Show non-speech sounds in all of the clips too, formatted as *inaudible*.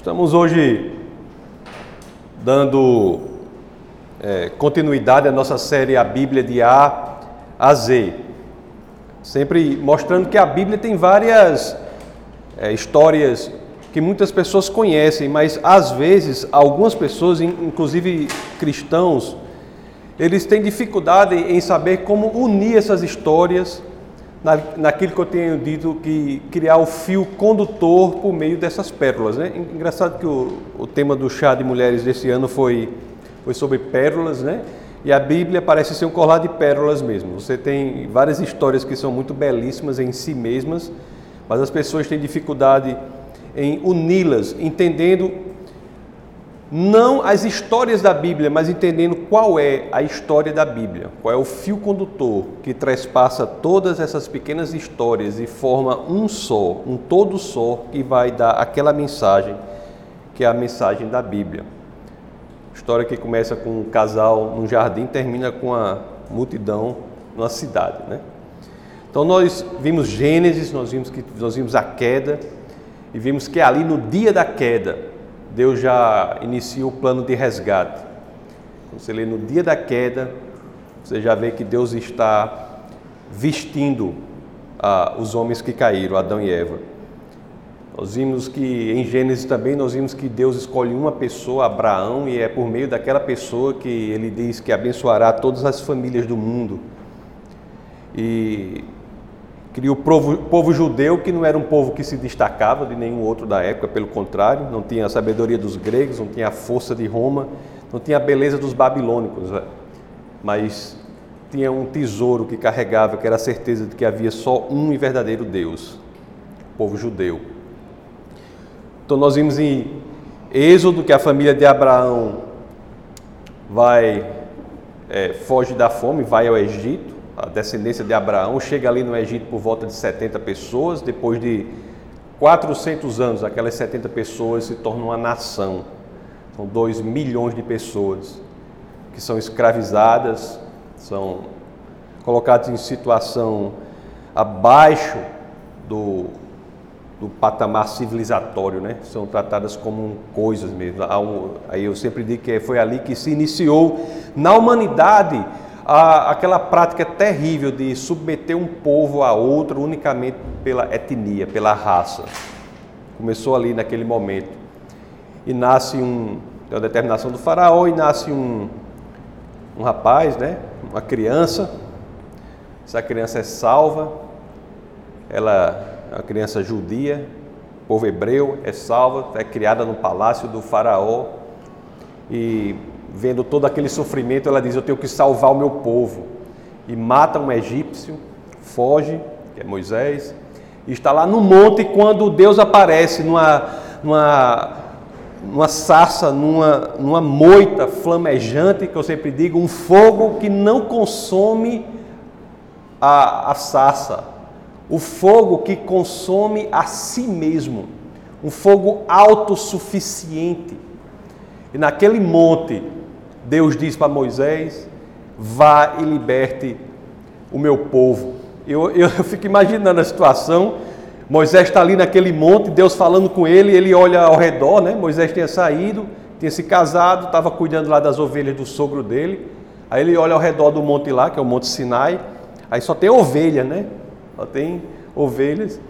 Estamos hoje dando é, continuidade à nossa série A Bíblia de A a Z, sempre mostrando que a Bíblia tem várias é, histórias que muitas pessoas conhecem, mas às vezes algumas pessoas, inclusive cristãos, eles têm dificuldade em saber como unir essas histórias na, naquilo que eu tenho dito que criar o fio condutor por meio dessas pérolas. Né? Engraçado que o, o tema do chá de mulheres desse ano foi, foi sobre pérolas, né? E a Bíblia parece ser um colar de pérolas mesmo. Você tem várias histórias que são muito belíssimas em si mesmas, mas as pessoas têm dificuldade em uni-las, entendendo não as histórias da Bíblia, mas entendendo qual é a história da Bíblia, qual é o fio condutor que trespassa todas essas pequenas histórias e forma um só, um todo só que vai dar aquela mensagem que é a mensagem da Bíblia. História que começa com um casal num jardim, termina com a multidão numa cidade, né? Então nós vimos Gênesis, nós vimos que nós vimos a queda e vimos que ali no dia da queda Deus já inicia o plano de resgate. Você lê no dia da queda, você já vê que Deus está vestindo ah, os homens que caíram, Adão e Eva. Nós vimos que em Gênesis também nós vimos que Deus escolhe uma pessoa, Abraão, e é por meio daquela pessoa que ele diz que abençoará todas as famílias do mundo. E criou o povo, povo, judeu, que não era um povo que se destacava de nenhum outro da época, pelo contrário, não tinha a sabedoria dos gregos, não tinha a força de Roma, não tinha a beleza dos babilônicos, né? mas tinha um tesouro que carregava, que era a certeza de que havia só um e verdadeiro Deus, o povo judeu. Então nós vimos em Êxodo que a família de Abraão vai, é, foge da fome, vai ao Egito, a descendência de Abraão chega ali no Egito por volta de 70 pessoas, depois de 400 anos, aquelas 70 pessoas se tornam uma nação. São 2 milhões de pessoas que são escravizadas, são colocadas em situação abaixo do, do patamar civilizatório, né? São tratadas como coisas mesmo. Aí eu sempre digo que foi ali que se iniciou na humanidade a, aquela prática terrível de submeter um povo a outro unicamente pela etnia, pela raça. Começou ali naquele momento. E nasce um, tem uma determinação do faraó e nasce um, um rapaz, né? uma criança. Essa criança é salva, ela é uma criança judia, povo hebreu, é salva, é criada no palácio do faraó e vendo todo aquele sofrimento, ela diz: Eu tenho que salvar o meu povo. E mata um egípcio, foge, que é Moisés, e está lá no monte quando Deus aparece numa, numa, numa sarça, numa, numa moita flamejante, que eu sempre digo, um fogo que não consome a, a sarça, o fogo que consome a si mesmo, um fogo autossuficiente. E naquele monte, Deus diz para Moisés: vá e liberte o meu povo. Eu, eu, eu fico imaginando a situação. Moisés está ali naquele monte, Deus falando com ele, ele olha ao redor, né? Moisés tinha saído, tinha se casado, estava cuidando lá das ovelhas do sogro dele. Aí ele olha ao redor do monte lá, que é o Monte Sinai, aí só tem ovelha, né? Só tem ovelhas.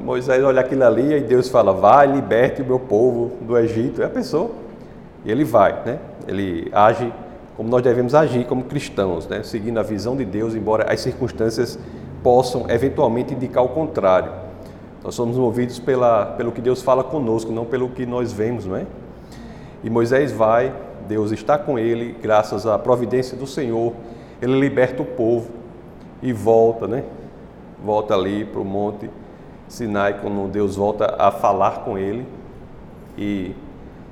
Moisés olha aquilo ali e Deus fala: Vai, liberte o meu povo do Egito. É a pessoa. Ele vai, né? Ele age como nós devemos agir como cristãos, né? seguindo a visão de Deus, embora as circunstâncias possam eventualmente indicar o contrário. Nós somos movidos pela, pelo que Deus fala conosco, não pelo que nós vemos, não é? E Moisés vai, Deus está com ele, graças à providência do Senhor, ele liberta o povo e volta, né? Volta ali para o monte Sinai, quando Deus volta a falar com ele e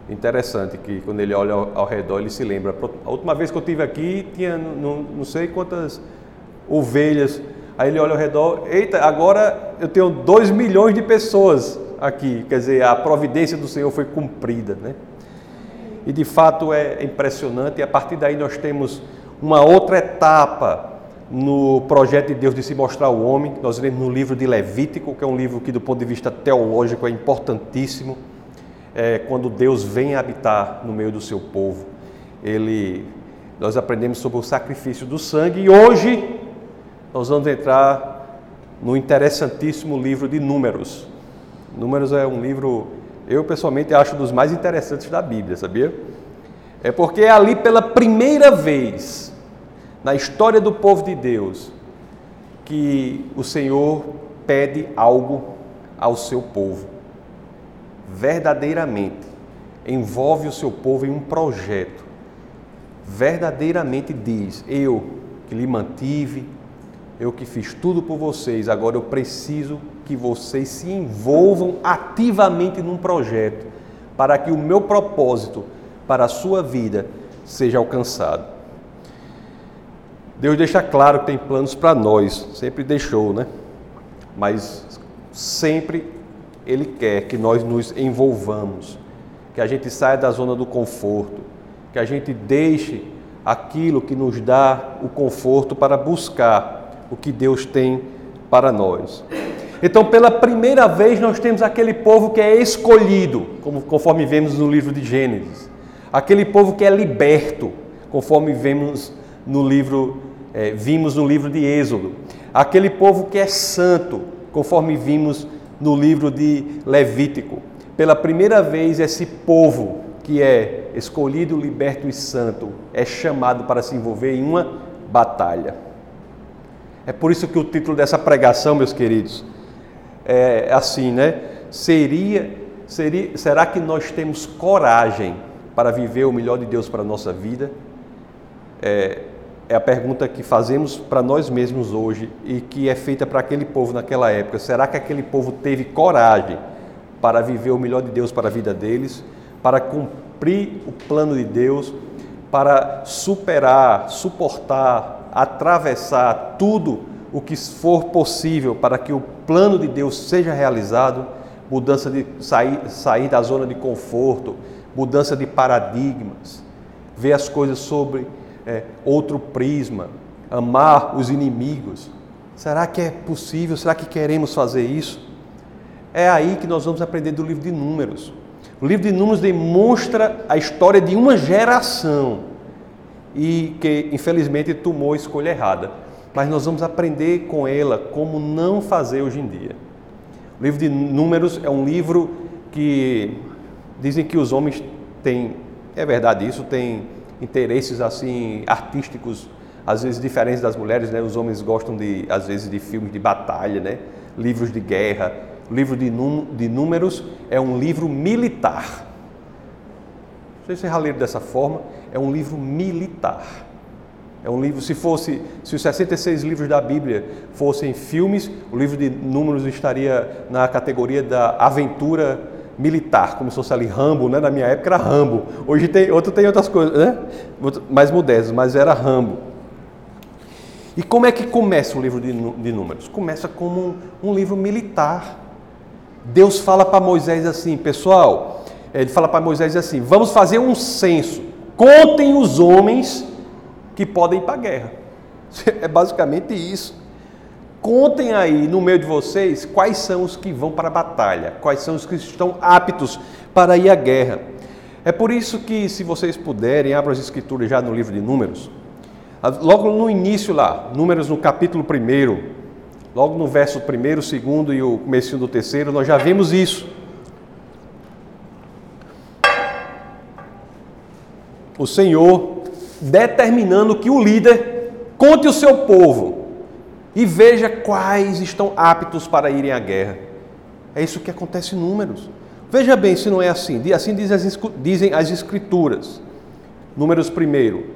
interessante que quando ele olha ao, ao, redor ele se lembra. A última vez que eu tive aqui tinha não, não sei quantas ovelhas. Aí ele olha ao redor, eita, agora eu tenho dois milhões de pessoas aqui. Quer dizer, a providência do Senhor foi cumprida, né? E de fato é impressionante. E a partir daí nós temos uma outra etapa no projeto de Deus de se mostrar o homem. Nós lemos no livro de Levítico, que é um livro que do ponto de vista teológico é importantíssimo é quando Deus vem habitar no meio do seu povo. Ele, nós aprendemos sobre o sacrifício do sangue e hoje nós vamos entrar no interessantíssimo livro de Números. Números é um livro, eu pessoalmente acho dos mais interessantes da Bíblia, sabia? É porque é ali pela primeira vez na história do povo de Deus que o Senhor pede algo ao seu povo. Verdadeiramente envolve o seu povo em um projeto. Verdadeiramente diz: Eu que lhe mantive, eu que fiz tudo por vocês, agora eu preciso que vocês se envolvam ativamente num projeto para que o meu propósito para a sua vida seja alcançado. Deus deixa claro que tem planos para nós, sempre deixou, né? Mas sempre Ele quer que nós nos envolvamos, que a gente saia da zona do conforto, que a gente deixe aquilo que nos dá o conforto para buscar o que Deus tem para nós. Então, pela primeira vez, nós temos aquele povo que é escolhido, como, conforme vemos no livro de Gênesis. Aquele povo que é liberto, conforme vemos no livro, é, vimos no livro de Êxodo. Aquele povo que é santo, conforme vimos no livro de Levítico. Pela primeira vez, esse povo que é escolhido, liberto e santo é chamado para se envolver em uma batalha. É por isso que o título dessa pregação, meus queridos, é assim, né? Seria, seria, será que nós temos coragem para viver o melhor de Deus para a nossa vida? É, é a pergunta que fazemos para nós mesmos hoje e que é feita para aquele povo naquela época. Será que aquele povo teve coragem para viver o melhor de Deus para a vida deles, para cumprir o plano de Deus, para superar, suportar atravessar tudo o que for possível para que o plano de Deus seja realizado, mudança de sair, sair da zona de conforto, mudança de paradigmas, ver as coisas sobre é, outro prisma, amar os inimigos. Será que é possível? Será que queremos fazer isso? É aí que nós vamos aprender do livro de Números. O livro de Números demonstra a história de uma geração e que infelizmente tomou a escolha errada. Mas nós vamos aprender com ela como não fazer hoje em dia. O livro de Números é um livro que dizem que os homens têm, é verdade isso, têm interesses assim artísticos às vezes diferentes das mulheres, né? Os homens gostam de às vezes de filmes de batalha, né? Livros de guerra. Livro de, de Números é um livro militar. Vocês já leram dessa forma é um livro militar. É um livro, se fosse, se os 66 livros da Bíblia fossem filmes, o livro de Números estaria na categoria da aventura militar, como se fosse ali Rambo, né? Na minha época era Rambo. Hoje tem, outro tem outras coisas, né? Mais modernas, mas era Rambo. E como é que começa o livro de, de Números? Começa como um, um livro militar. Deus fala para Moisés assim, pessoal, ele fala para Moisés assim: vamos fazer um censo. Contem os homens que podem ir para a guerra. *laughs* É basicamente isso. Contem aí no meio de vocês quais são os que vão para a batalha, quais são os que estão aptos para ir à guerra. É por isso que, se vocês puderem, abram as escrituras já no livro de Números. Logo no início lá, Números no capítulo 1, logo no verso 1, 2 e o começo do terceiro, nós já vimos isso. o Senhor determinando que o líder conte o seu povo e veja quais estão aptos para irem à guerra. É isso que acontece em números. Veja bem se não é assim. Assim dizem as escrituras. Números primeiro.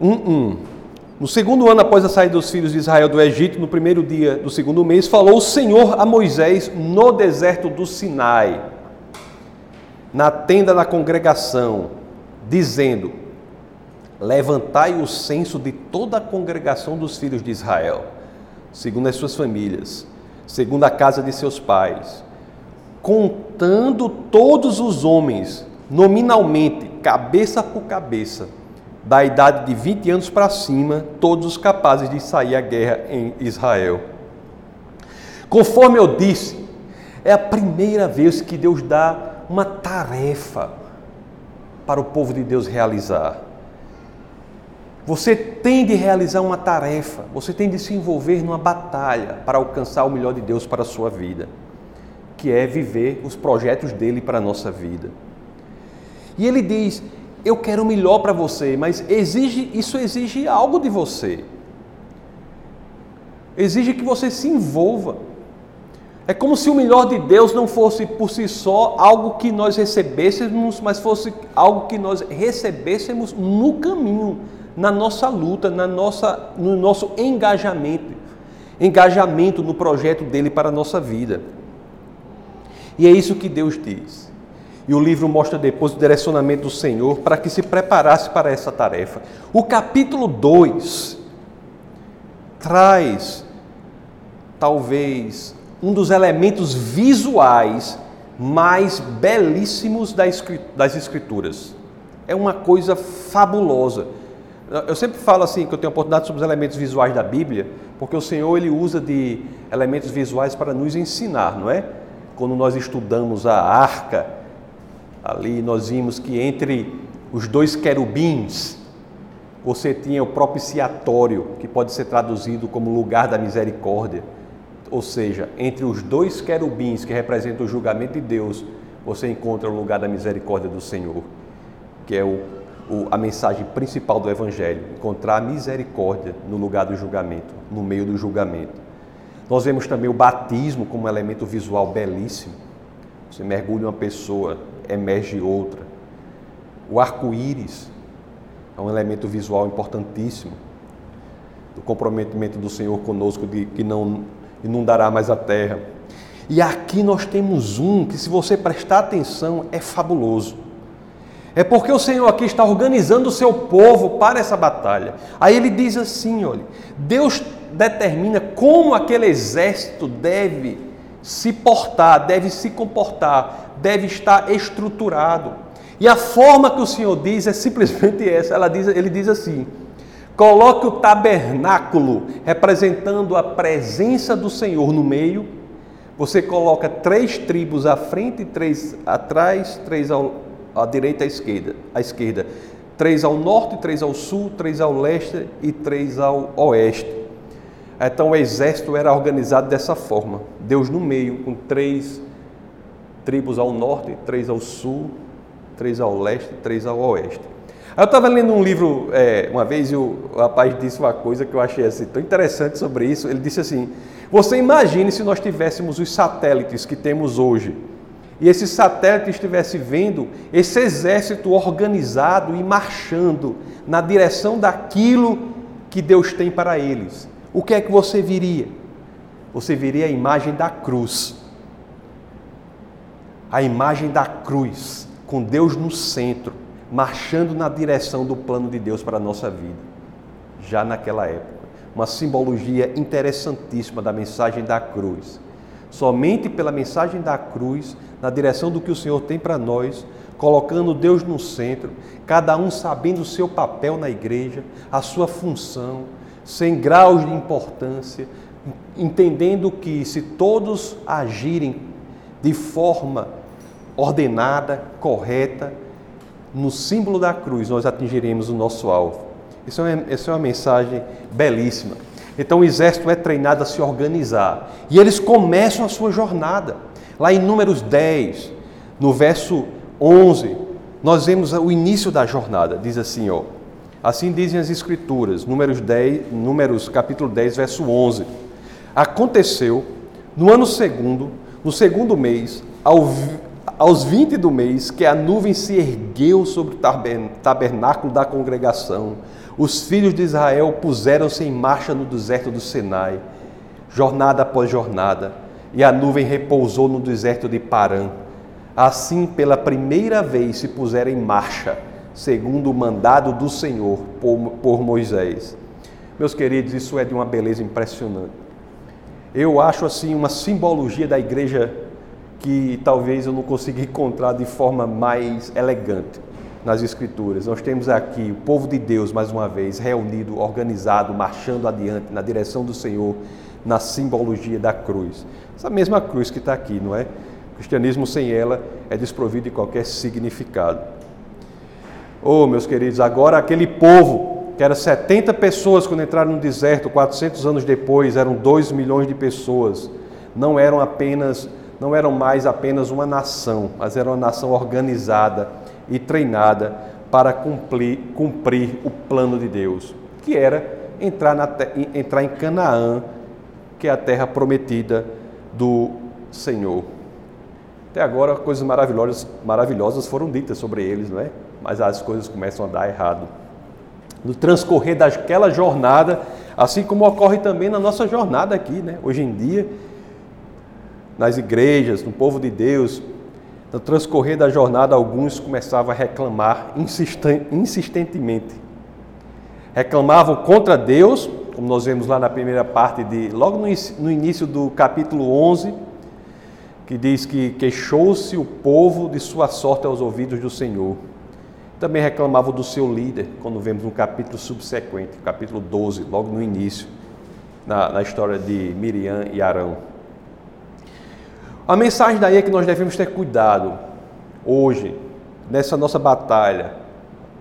1, um, um. No segundo ano após a saída dos filhos de Israel do Egito, no primeiro dia do segundo mês, falou o Senhor a Moisés no deserto do Sinai, na tenda da congregação, dizendo: Levantai o censo de toda a congregação dos filhos de Israel, segundo as suas famílias, segundo a casa de seus pais, contando todos os homens, nominalmente, cabeça por cabeça, da idade de 20 anos para cima, todos os capazes de sair à guerra em Israel. Conforme eu disse, é a primeira vez que Deus dá uma tarefa para o povo de Deus realizar. Você tem de realizar uma tarefa, você tem de se envolver numa batalha para alcançar o melhor de Deus para a sua vida, que é viver os projetos dele para a nossa vida. E ele diz: Eu quero o melhor para você, mas exige, isso exige algo de você. Exige que você se envolva. É como se o melhor de Deus não fosse por si só algo que nós recebêssemos, mas fosse algo que nós recebêssemos no caminho na nossa luta, na nossa, no nosso engajamento, engajamento no projeto dele para a nossa vida. E é isso que Deus diz. E o livro mostra depois o direcionamento do Senhor para que se preparasse para essa tarefa. O capítulo 2 traz, talvez, um dos elementos visuais mais belíssimos das Escrituras. É uma coisa fabulosa. Eu sempre falo assim que eu tenho oportunidade sobre os elementos visuais da Bíblia, porque o Senhor ele usa de elementos visuais para nos ensinar, não é? Quando nós estudamos a arca, ali nós vimos que entre os dois querubins você tinha o propiciatório, que pode ser traduzido como lugar da misericórdia. Ou seja, entre os dois querubins que representam o julgamento de Deus, você encontra o lugar da misericórdia do Senhor, que é o o, a mensagem principal do Evangelho, encontrar a misericórdia no lugar do julgamento, no meio do julgamento. Nós vemos também o batismo como um elemento visual belíssimo. Você mergulha uma pessoa, emerge outra. O arco-íris é um elemento visual importantíssimo. O comprometimento do Senhor conosco de que não inundará mais a terra. E aqui nós temos um que, se você prestar atenção, é fabuloso. É porque o Senhor aqui está organizando o seu povo para essa batalha. Aí ele diz assim: olha, Deus determina como aquele exército deve se portar, deve se comportar, deve estar estruturado. E a forma que o Senhor diz é simplesmente *laughs* essa. Ela diz, ele diz assim: coloque o tabernáculo representando a presença do Senhor no meio. Você coloca três tribos à frente, três atrás, três ao, à direita e à esquerda, à esquerda. Três ao norte, três ao sul, três ao leste e três ao oeste. Então o exército era organizado dessa forma. Deus no meio, com três tribos ao norte, três ao sul, três ao leste, três ao oeste. Eu estava lendo um livro é, uma vez e o rapaz disse uma coisa que eu achei assim, tão interessante sobre isso. Ele disse assim: Você imagine se nós tivéssemos os satélites que temos hoje e esse satélite estivesse vendo esse exército organizado e marchando na direção daquilo que Deus tem para eles, o que é que você viria? Você viria a imagem da cruz. A imagem da cruz, com Deus no centro, marchando na direção do plano de Deus para a nossa vida, já naquela época. Uma simbologia interessantíssima da mensagem da cruz. Somente pela mensagem da cruz na direção do que o Senhor tem para nós, colocando Deus no centro, cada um sabendo o seu papel na igreja, a sua função, sem graus de importância, entendendo que se todos agirem de forma ordenada, correta, no símbolo da cruz nós atingiremos o nosso alvo. Isso é, isso é uma mensagem belíssima. Então o exército é treinado a se organizar e eles começam a sua jornada. Lá em Números 10, no verso 11, nós vemos o início da jornada. Diz assim, ó. Assim dizem as escrituras, Números 10, Números capítulo 10, verso 11. Aconteceu no ano segundo, no segundo mês, ao, aos 20 do mês, que a nuvem se ergueu sobre o tabernáculo da congregação. Os filhos de Israel puseram-se em marcha no deserto do Sinai, jornada após jornada e a nuvem repousou no deserto de Parã. Assim, pela primeira vez se puseram em marcha, segundo o mandado do Senhor por, Moisés. Meus queridos, isso é de uma beleza impressionante. Eu acho assim uma simbologia da igreja que talvez eu não consiga encontrar de forma mais elegante nas Escrituras. Nós temos aqui o povo de Deus, mais uma vez, reunido, organizado, marchando adiante na direção do Senhor, na simbologia da cruz. Essa mesma cruz que está aqui, não é? cristianismo sem ela é desprovido de qualquer significado. Oh, meus queridos, agora aquele povo, que era 70 pessoas quando entraram no deserto, 400 anos depois eram 2 milhões de pessoas, não eram apenas, não eram mais apenas uma nação, mas era uma nação organizada e treinada para cumprir, cumprir o plano de Deus, que era entrar, na, entrar em Canaã, que é a terra prometida do Senhor. Até agora, coisas maravilhosas, maravilhosas foram ditas sobre eles, não é? Mas as coisas começam a dar errado. No transcorrer daquela jornada, assim como ocorre também na nossa jornada aqui, né? Hoje em dia, nas igrejas, no povo de Deus, no transcorrer da jornada, alguns começavam a reclamar insistentemente. Reclamavam contra Deus, como nós vemos lá na primeira parte de, logo no início do capítulo 11, que diz que queixou-se o povo de sua sorte aos ouvidos do Senhor. Também reclamavam do seu líder, quando vemos um capítulo subsequente, capítulo 12, logo no início, na, na história de Miriam e Arão. A mensagem daí é que nós devemos ter cuidado hoje, nessa nossa batalha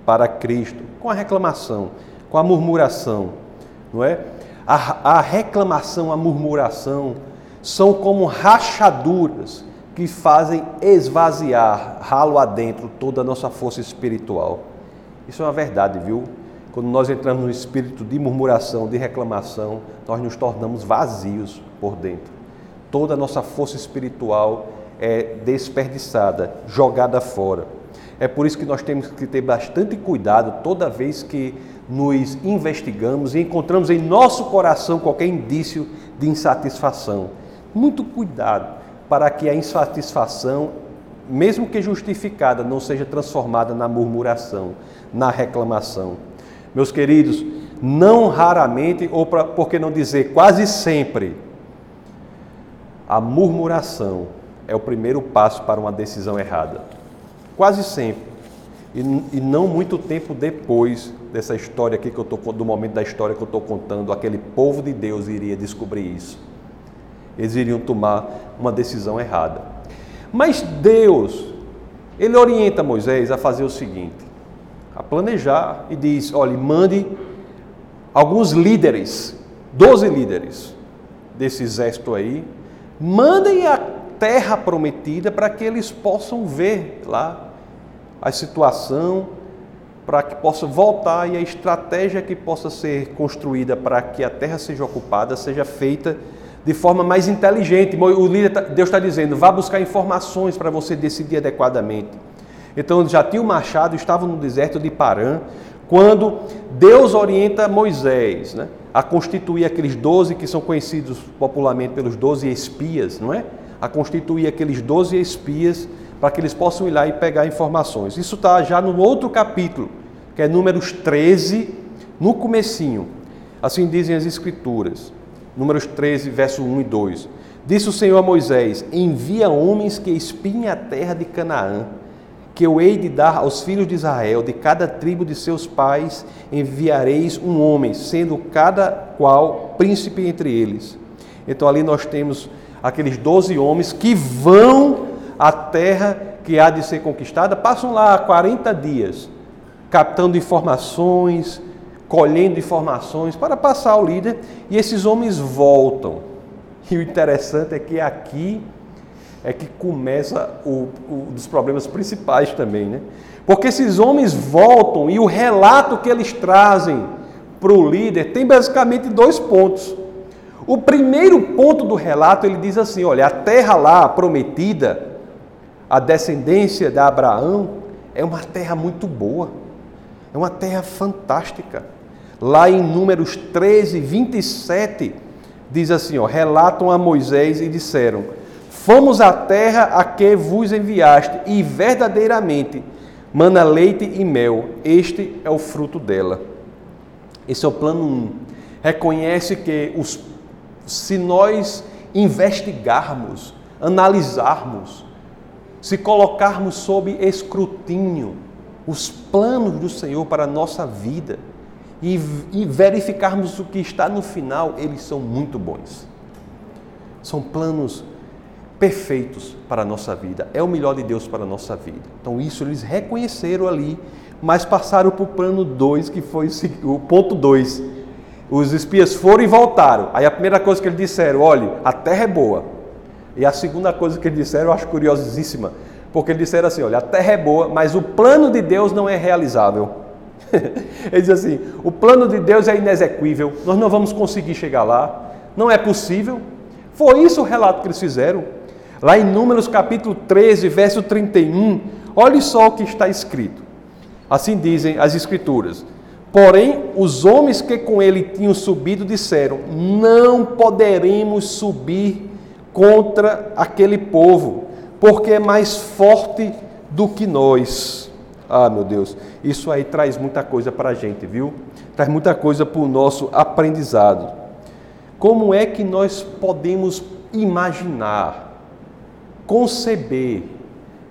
para Cristo, com a reclamação, com a murmuração, não é? A, a reclamação, a murmuração são como rachaduras que fazem esvaziar, ralo adentro, toda a nossa força espiritual. Isso é uma verdade, viu? Quando nós entramos no espírito de murmuração, de reclamação, nós nos tornamos vazios por dentro. Toda a nossa força espiritual é desperdiçada, jogada fora. É por isso que nós temos que ter bastante cuidado toda vez que nos investigamos e encontramos em nosso coração qualquer indício de insatisfação. Muito cuidado para que a insatisfação, mesmo que justificada, não seja transformada na murmuração, na reclamação. Meus queridos, não raramente, ou pra, por que não dizer quase sempre, a murmuração é o primeiro passo para uma decisão errada. Quase sempre. E, e não muito tempo depois dessa história aqui que eu tô, do momento da história que eu estou contando, aquele povo de Deus iria descobrir isso. Eles iriam tomar uma decisão errada. Mas Deus, ele orienta Moisés a fazer o seguinte: a planejar e diz: olhe, mande alguns líderes, doze líderes desse exército aí, mandem a terra prometida para que eles possam ver lá a situação, para que possa voltar e a estratégia que possa ser construída para que a terra seja ocupada seja feita de forma mais inteligente. O líder, tá, Deus está dizendo, vá buscar informações para você decidir adequadamente. Então já tinha o machado, estava no deserto de Parã, quando Deus orienta Moisés né, a constituir aqueles doze que são conhecidos popularmente pelos doze espias, não é? A constituir aqueles doze espias para que eles possam ir lá e pegar informações. Isso está já no outro capítulo, que é Números 13, no comecinho. Assim dizem as Escrituras. Números 13, verso 1 e 2. Disse o Senhor a Moisés: Envia homens que espiem a terra de Canaã que eu hei de dar aos filhos de Israel, de cada tribo de seus pais enviareis um homem, sendo cada qual príncipe entre eles. Então ali nós temos aqueles doze homens que vão à terra que há de ser conquistada, passam lá 40 dias, captando informações, colhendo informações para passar ao líder, e esses homens voltam. E o interessante é que aqui é que começa o, o, dos problemas principais também, né? Porque esses homens voltam e o relato que eles trazem para o líder tem basicamente dois pontos. O primeiro ponto do relato ele diz assim: olha, a terra lá prometida, a descendência de Abraão, é uma terra muito boa, é uma terra fantástica. Lá em Números 13, 27, diz assim: ó, relatam a Moisés e disseram: Fomos à terra a que vos enviaste, e verdadeiramente mana leite e mel, este é o fruto dela. Esse é o plano 1. Um. Reconhece que os, se nós investigarmos, analisarmos, se colocarmos sob escrutínio os planos do Senhor para a nossa vida e, e verificarmos o que está no final, eles são muito bons. São planos perfeitos para a nossa vida, é o melhor de Deus para a nossa vida. Então, isso eles reconheceram ali, mas passaram para o plano 2, que foi o ponto 2. Os espias foram e voltaram. Aí a primeira coisa que eles disseram: olha, a terra é boa. E a segunda coisa que eles disseram, eu acho curiosíssima, porque eles disseram assim: olha, a terra é boa, mas o plano de Deus não é realizável. *laughs* Ele diz assim: o plano de Deus é inexequível, nós não vamos conseguir chegar lá, não é possível. Foi isso o relato que eles fizeram. Lá em Números capítulo 13, verso 31, olhe só o que está escrito. Assim dizem as Escrituras. Porém, os homens que com ele tinham subido disseram: Não poderemos subir contra aquele povo, porque é mais forte do que nós. Ah, meu Deus, isso aí traz muita coisa para a gente, viu? Traz muita coisa para o nosso aprendizado. Como é que nós podemos imaginar, conceber,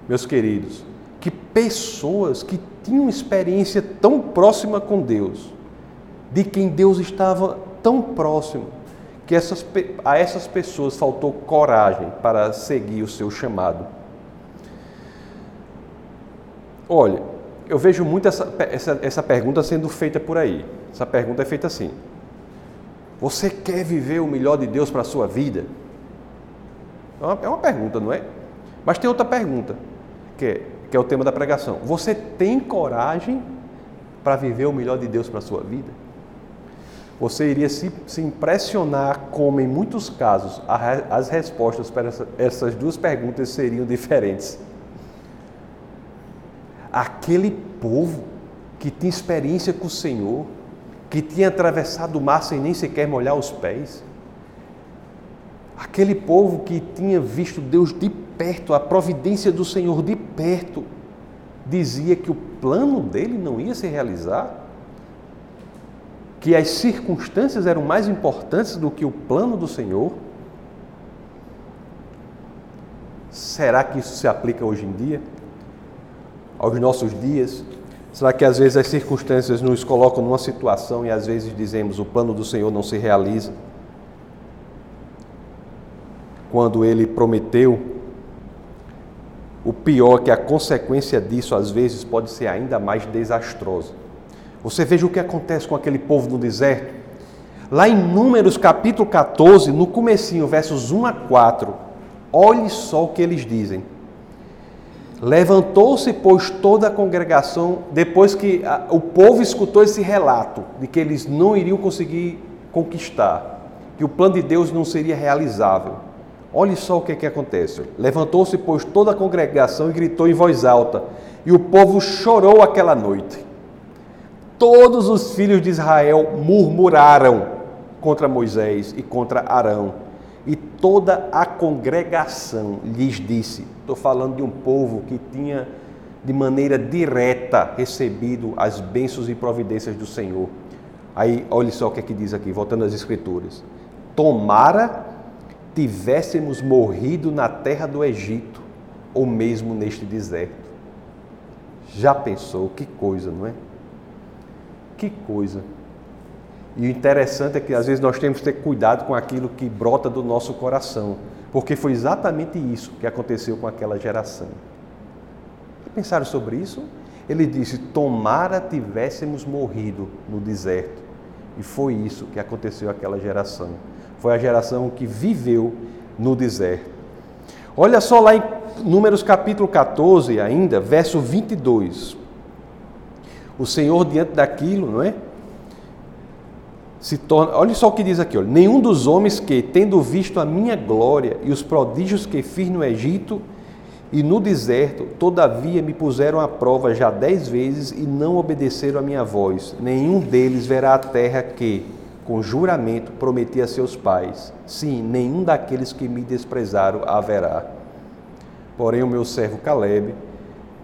meus queridos, que pessoas que tinham experiência tão próxima com Deus, de quem Deus estava tão próximo, que essas, a essas pessoas faltou coragem para seguir o seu chamado. Olha, eu vejo muito essa, essa, essa pergunta sendo feita por aí. Essa pergunta é feita assim: Você quer viver o melhor de Deus para a sua vida? É uma, é uma pergunta, não é? Mas tem outra pergunta, que é, que é o tema da pregação. Você tem coragem para viver o melhor de Deus para a sua vida? Você iria se, se impressionar como, em muitos casos, a, as respostas para essa, essas duas perguntas seriam diferentes. Aquele povo que tinha experiência com o Senhor, que tinha atravessado o mar sem nem sequer molhar os pés, aquele povo que tinha visto Deus de perto, a providência do Senhor de perto, dizia que o plano dele não ia se realizar, que as circunstâncias eram mais importantes do que o plano do Senhor. Será que isso se aplica hoje em dia? aos nossos dias? Será que às vezes as circunstâncias nos colocam numa situação e às vezes dizemos o plano do Senhor não se realiza? Quando ele prometeu, o pior é que a consequência disso às vezes pode ser ainda mais desastrosa. Você veja o que acontece com aquele povo no deserto. Lá em Números capítulo 14, no comecinho, versos 1 a 4, olhe só o que eles dizem. Levantou-se, pois, toda a congregação, depois que o povo escutou esse relato de que eles não iriam conseguir conquistar, que o plano de Deus não seria realizável. Olhe só o que, é que acontece. Levantou-se, pois, toda a congregação e gritou em voz alta, e o povo chorou aquela noite. Todos os filhos de Israel murmuraram contra Moisés e contra Arão e toda a congregação lhes disse: estou falando de um povo que tinha de maneira direta recebido as bênçãos e providências do Senhor. Aí, olha só o que é que diz aqui, voltando às Escrituras: Tomara tivéssemos morrido na terra do Egito, ou mesmo neste deserto. Já pensou? Que coisa, não é? Que coisa. E o interessante é que às vezes nós temos que ter cuidado com aquilo que brota do nosso coração, porque foi exatamente isso que aconteceu com aquela geração. Pensaram sobre isso? Ele disse: Tomara tivéssemos morrido no deserto. E foi isso que aconteceu àquela geração. Foi a geração que viveu no deserto. Olha só lá em Números capítulo 14, ainda, verso 22. O Senhor, diante daquilo, não é? se torna. Olha só o que diz aqui: olha, nenhum dos homens que, tendo visto a minha glória e os prodígios que fiz no Egito e no deserto, todavia me puseram à prova já dez vezes e não obedeceram a minha voz. Nenhum deles verá a terra que, com juramento, prometi a seus pais. Sim, nenhum daqueles que me desprezaram haverá. Porém, o meu servo Caleb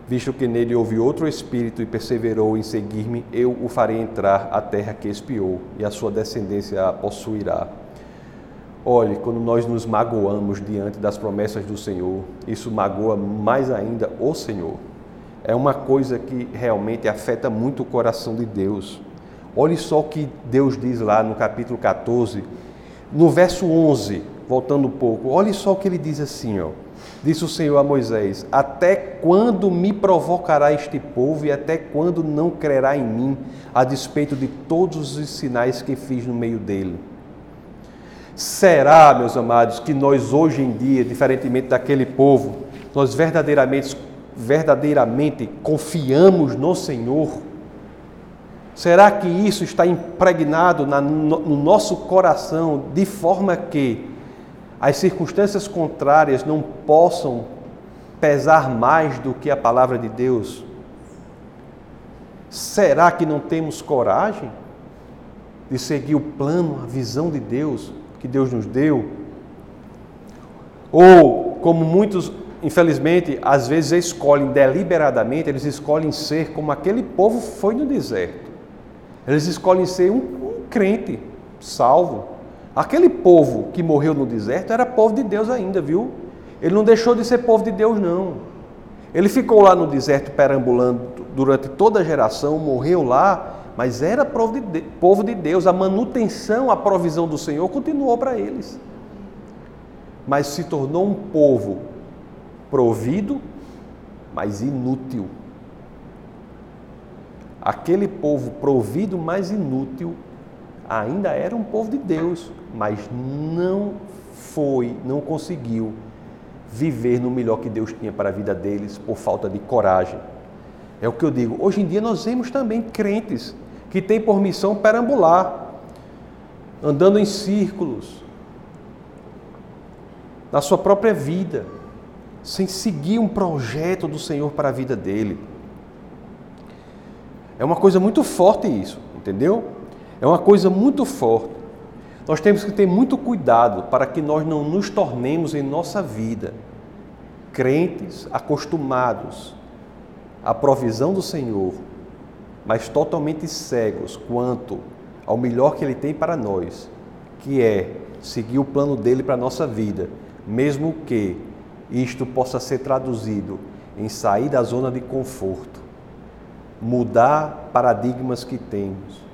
Visto que nele houve outro espírito e perseverou em seguir-me, eu o farei entrar à terra que espiou, e a sua descendência a possuirá. Olhe, quando nós nos magoamos diante das promessas do Senhor, isso magoa mais ainda o Senhor. É uma coisa que realmente afeta muito o coração de Deus. Olhe só o que Deus diz lá no capítulo 14, no verso 11. voltando um pouco, olhe só o que ele diz assim, ó. Disse o Senhor a Moisés: Até quando me provocará este povo e até quando não crerá em mim, a despeito de todos os sinais que fiz no meio dele? Será, meus amados, que nós hoje em dia, diferentemente daquele povo, nós verdadeiramente, verdadeiramente confiamos no Senhor? Será que isso está impregnado na, no, no nosso coração de forma que as circunstâncias contrárias não possam pesar mais do que a palavra de Deus? Será que não temos coragem de seguir o plano, a visão de Deus que Deus nos deu? Ou, como muitos, infelizmente, às vezes escolhem deliberadamente, eles escolhem ser como aquele povo foi no deserto. Eles escolhem ser um, um crente salvo. Aquele povo que morreu no deserto era povo de Deus ainda, viu? Ele não deixou de ser povo de Deus, não. Ele ficou lá no deserto perambulando durante toda a geração, morreu lá, mas era povo de, Deus. A manutenção, a provisão do Senhor continuou para eles. Mas se tornou um povo provido, mas inútil aquele povo provido, mas inútil, ainda era um povo de Deus, mas não foi, não conseguiu viver no melhor que Deus tinha para a vida deles por falta de coragem. É o que eu digo. Hoje em dia nós vemos também crentes que têm por missão perambular, andando em círculos, na sua própria vida, sem seguir um projeto do Senhor para a vida dele. É uma coisa muito forte isso, entendeu? É uma coisa muito forte. Nós temos que ter muito cuidado para que nós não nos tornemos em nossa vida crentes acostumados à provisão do Senhor, mas totalmente cegos quanto ao melhor que Ele tem para nós, que é seguir o plano dele para a nossa vida, mesmo que isto possa ser traduzido em sair da zona de conforto mudar paradigmas que temos,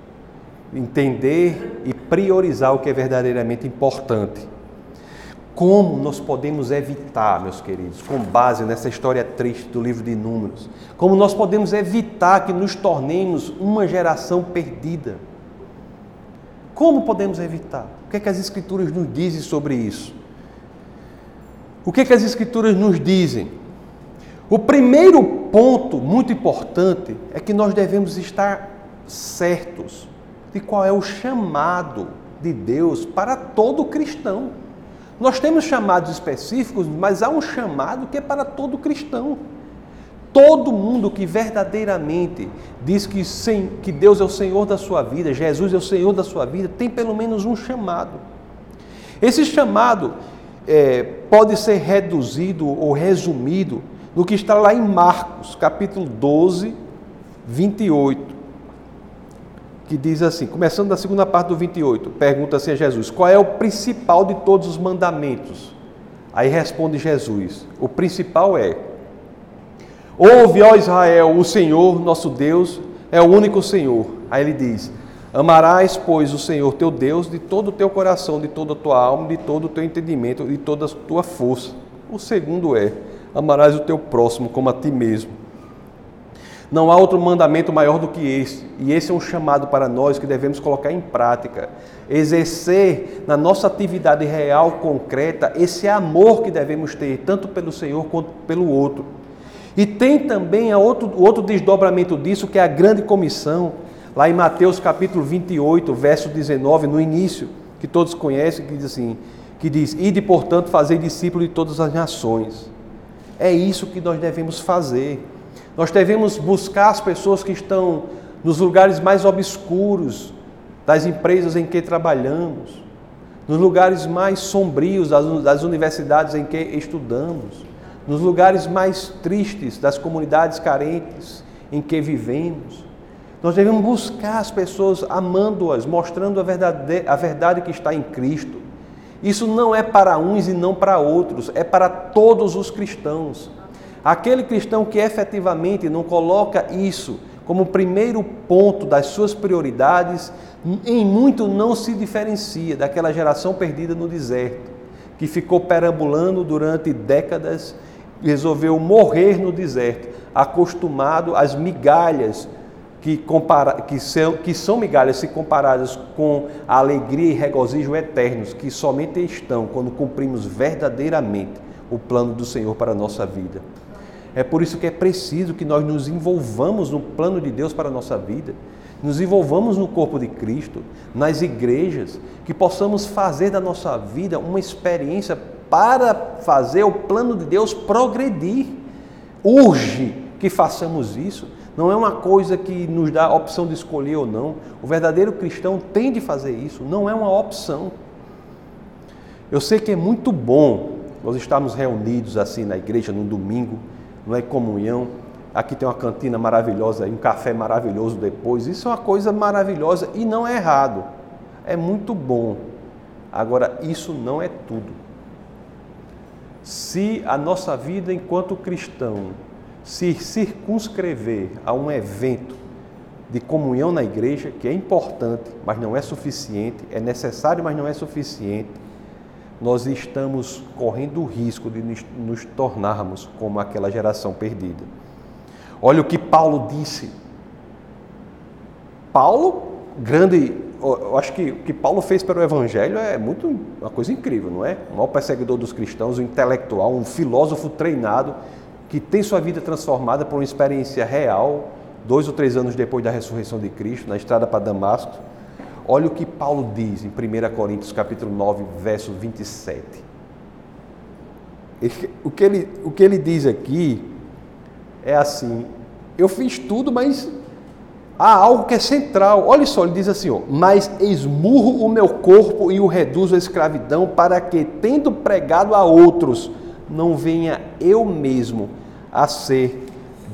entender e priorizar o que é verdadeiramente importante. Como nós podemos evitar, meus queridos, com base nessa história triste do livro de Números, como nós podemos evitar que nos tornemos uma geração perdida? Como podemos evitar? O que, é que as Escrituras nos dizem sobre isso? O que, é que as Escrituras nos dizem? O primeiro ponto muito importante é que nós devemos estar certos qual é o chamado de Deus para todo cristão. Nós temos chamados específicos, mas há um chamado que é para todo cristão. Todo mundo que verdadeiramente diz que, sim, que Deus é o Senhor da sua vida, Jesus é o Senhor da sua vida, tem pelo menos um chamado. Esse chamado é, pode ser reduzido ou resumido no que está lá em Marcos, capítulo 12, 28, que diz assim, começando da segunda parte do 28, pergunta assim a Jesus: Qual é o principal de todos os mandamentos? Aí responde Jesus: O principal é: Ouve, ó Israel, o Senhor, nosso Deus, é o único Senhor. Aí ele diz: Amarás, pois, o Senhor teu Deus de todo o teu coração, de toda a tua alma, de todo o teu entendimento, de toda a tua força. O segundo é: amarás o teu próximo como a ti mesmo. Não há outro mandamento maior do que esse, e esse é um chamado para nós que devemos colocar em prática, exercer na nossa atividade real, concreta, esse amor que devemos ter, tanto pelo Senhor quanto pelo outro. E tem também outro, outro desdobramento disso, que é a grande comissão, lá em Mateus capítulo 28, verso 19, no início, que todos conhecem, que diz assim, que diz, Ide, portanto, fazer discípulo de todas as nações. É isso que nós devemos fazer. Nós devemos buscar as pessoas que estão nos lugares mais obscuros das empresas em que trabalhamos, nos lugares mais sombrios das, universidades em que estudamos, nos lugares mais tristes das comunidades carentes em que vivemos. Nós devemos buscar as pessoas amando-as, mostrando a verdade, a verdade que está em Cristo isso não é para uns e não para outros, é para todos os cristãos. Aquele cristão que efetivamente não coloca isso como primeiro ponto das suas prioridades, em muito não se diferencia daquela geração perdida no deserto, que ficou perambulando durante décadas, resolveu morrer no deserto, acostumado às migalhas que, compara, que, são, que são migalhas se comparadas com a alegria e regozijo eternos que somente estão quando cumprimos verdadeiramente o plano do Senhor para a nossa vida. É por isso que é preciso que nós nos envolvamos no plano de Deus para a nossa vida, nos envolvamos no corpo de Cristo, nas igrejas, que possamos fazer da nossa vida uma experiência para fazer o plano de Deus progredir. Urge que façamos isso. Não é uma coisa que nos dá a opção de escolher ou não. O verdadeiro cristão tem de fazer isso, não é uma opção. Eu sei que é muito bom nós estarmos reunidos assim na igreja no domingo, não é comunhão. Aqui tem uma cantina maravilhosa, um café maravilhoso depois. Isso é uma coisa maravilhosa e não é errado. É muito bom. Agora, isso não é tudo. Se a nossa vida enquanto cristão se circunscrever a um evento de comunhão na igreja, que é importante, mas não é suficiente, é necessário, mas não é suficiente, nós estamos correndo o risco de nos tornarmos como aquela geração perdida. Olha o que Paulo disse. Paulo, grande, eu acho que o que Paulo fez pelo Evangelho é muito uma coisa incrível, não é? O maior perseguidor dos cristãos, um intelectual, um filósofo treinado que tem sua vida transformada por uma experiência real, dois ou três anos depois da ressurreição de Cristo, na estrada para Damasco. Olha o que Paulo diz em 1 Coríntios capítulo 9, verso 27. O que ele, o que ele diz aqui é assim: eu fiz tudo, mas há algo que é central. Olha só, ele diz assim: ó, mas esmurro o meu corpo e o reduzo à escravidão, para que, tendo pregado a outros, não venha eu mesmo a ser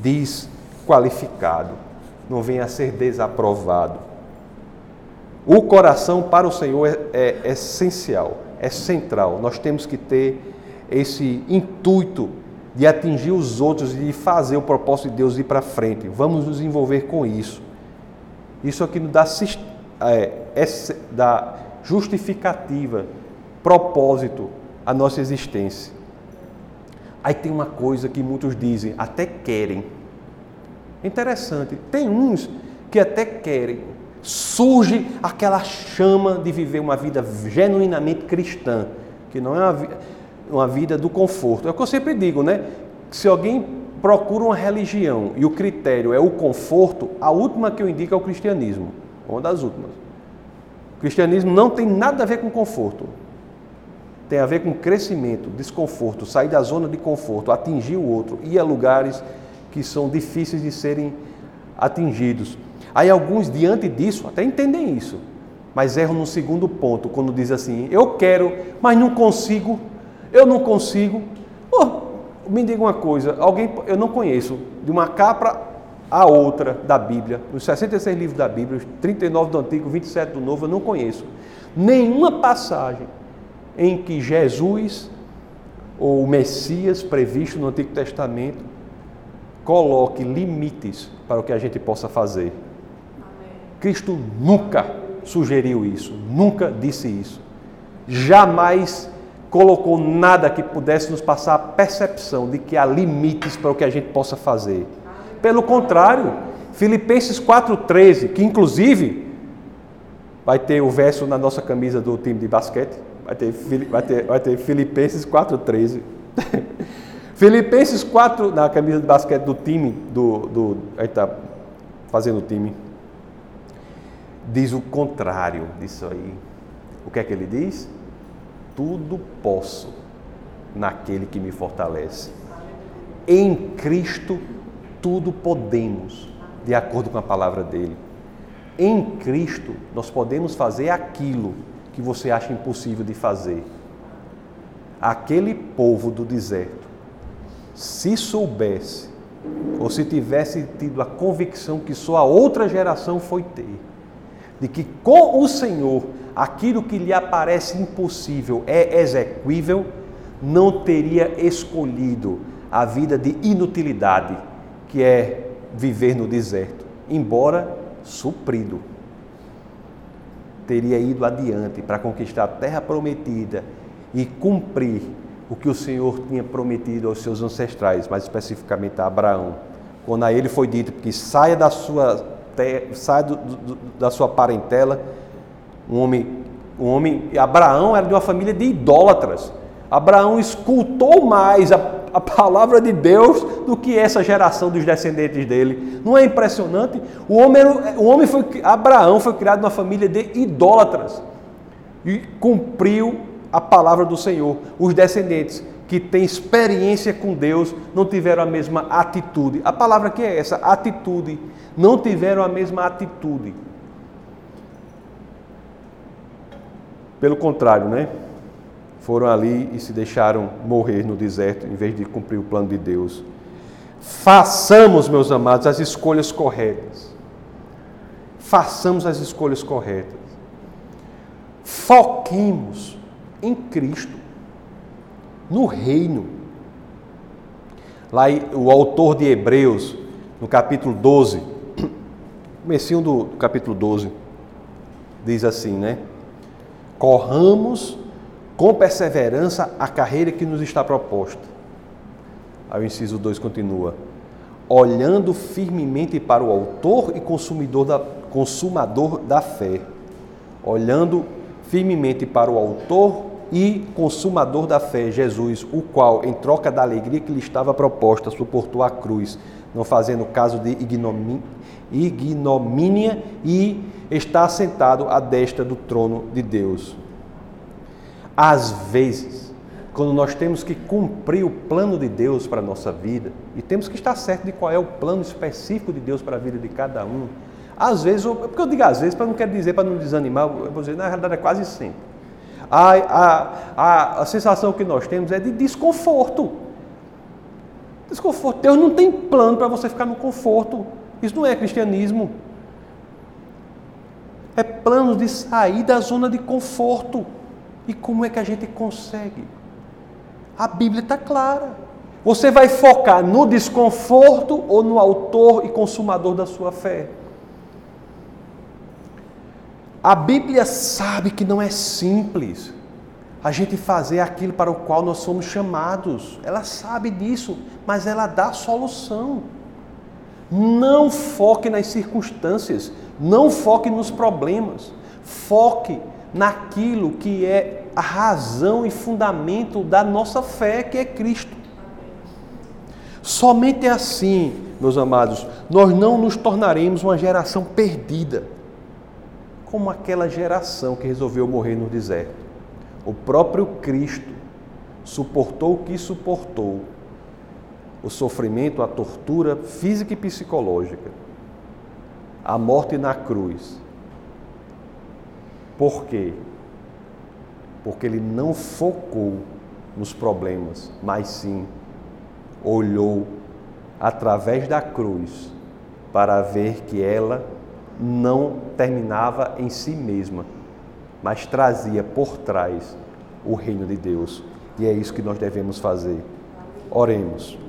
desqualificado, não venha a ser desaprovado. O coração para o Senhor é, é, é essencial, é central. Nós temos que ter esse intuito de atingir os outros e de fazer o propósito de Deus ir para frente. Vamos nos envolver com isso. Isso aqui nos dá, é, é, dá justificativa, propósito à nossa existência. Aí tem uma coisa que muitos dizem, até querem. Interessante, tem uns que até querem. Surge aquela chama de viver uma vida genuinamente cristã, que não é uma, uma vida do conforto. É o que eu sempre digo, né? Se alguém procura uma religião e o critério é o conforto, a última que eu indico é o cristianismo, uma das últimas. O cristianismo não tem nada a ver com conforto tem a ver com crescimento, desconforto, sair da zona de conforto, atingir o outro, ir a lugares que são difíceis de serem atingidos. Aí alguns, diante disso, até entendem isso, mas erram no segundo ponto, quando diz assim: eu quero, mas não consigo, eu não consigo. Oh, me diga uma coisa: alguém, eu não conheço, de uma capa a outra da Bíblia, nos 66 livros da Bíblia, os 39 do Antigo, 27 do Novo, eu não conheço nenhuma passagem em que Jesus, ou o Messias previsto no Antigo Testamento, coloque limites para o que a gente possa fazer. Cristo nunca sugeriu isso, nunca disse isso. Jamais colocou nada que pudesse nos passar a percepção de que há limites para o que a gente possa fazer. Pelo contrário, Filipenses 4,13, que inclusive vai ter o verso na nossa camisa do time de basquete, Vai ter, vai ter, vai ter Filipenses 4,13. *laughs* Filipenses 4, na camisa de basquete do time, do, do, a gente está fazendo o time, diz o contrário disso aí. O que é que ele diz? Tudo posso naquele que me fortalece. Em Cristo tudo podemos, de acordo com a palavra dele. Em Cristo nós podemos fazer aquilo que você acha impossível de fazer. Aquele povo do deserto, se soubesse, ou se tivesse tido a convicção que só a outra geração foi ter, de que com o Senhor aquilo que lhe aparece impossível é execuível, não teria escolhido a vida de inutilidade, que é viver no deserto, embora suprido teria ido adiante para conquistar a terra prometida e cumprir o que o Senhor tinha prometido aos seus ancestrais, mais especificamente a Abraão. Quando a ele foi dito que saia da sua, saia do, do, da sua parentela, um homem, um homem, Abraão era de uma família de idólatras. Abraão escutou mais a, a palavra de Deus do que essa geração dos descendentes dele. Não é impressionante? O homem, o homem foi, Abraão foi criado numa família de idólatras e cumpriu a palavra do Senhor. Os descendentes que têm experiência com Deus não tiveram a mesma atitude. A palavra que é essa? Atitude. Não tiveram a mesma atitude. Pelo contrário, né? Foram ali e se deixaram morrer no deserto em vez de cumprir o plano de Deus. Façamos, meus amados, as escolhas corretas. Façamos as escolhas corretas. Foquemos em Cristo, no reino. Lá o autor de Hebreus, no capítulo 12, *clears throat* comecinho do, do capítulo 12, diz assim, né? Corramos com perseverança a carreira que nos está proposta. Aí o inciso 2 continua: olhando firmemente para o autor e consumidor da, consumador da fé. Olhando firmemente para o autor e consumador da fé, Jesus, o qual, em troca da alegria que lhe estava proposta, suportou a cruz, não fazendo caso de ignomínia e está sentado à destra do trono de Deus. Às vezes, quando nós temos que cumprir o plano de Deus para a nossa vida, e temos que estar certo de qual é o plano específico de Deus para a vida de cada um, às vezes, porque eu digo às vezes, para não quero dizer, para não desanimar, eu vou dizer, na realidade é quase sempre a, a, a, a sensação que nós temos é de desconforto. Desconforto. Deus não tem plano para você ficar no conforto. Isso não é cristianismo. É plano de sair da zona de conforto. E como é que a gente consegue? A Bíblia está clara. Você vai focar no desconforto ou no autor e consumador da sua fé? A Bíblia sabe que não é simples a gente fazer aquilo para o qual nós somos chamados. Ela sabe disso, mas ela dá solução. Não foque nas circunstâncias, não foque nos problemas, foque naquilo que é a razão e fundamento da nossa fé, que é Cristo. Somente assim, meus amados, nós não nos tornaremos uma geração perdida como aquela geração que resolveu morrer no deserto. O próprio Cristo suportou o que suportou, o sofrimento, a tortura física e psicológica, a morte na cruz. Por quê? Porque ele não focou nos problemas, mas sim olhou através da cruz para ver que ela não terminava em si mesma, mas trazia por trás o reino de Deus. E é isso que nós devemos fazer. Oremos.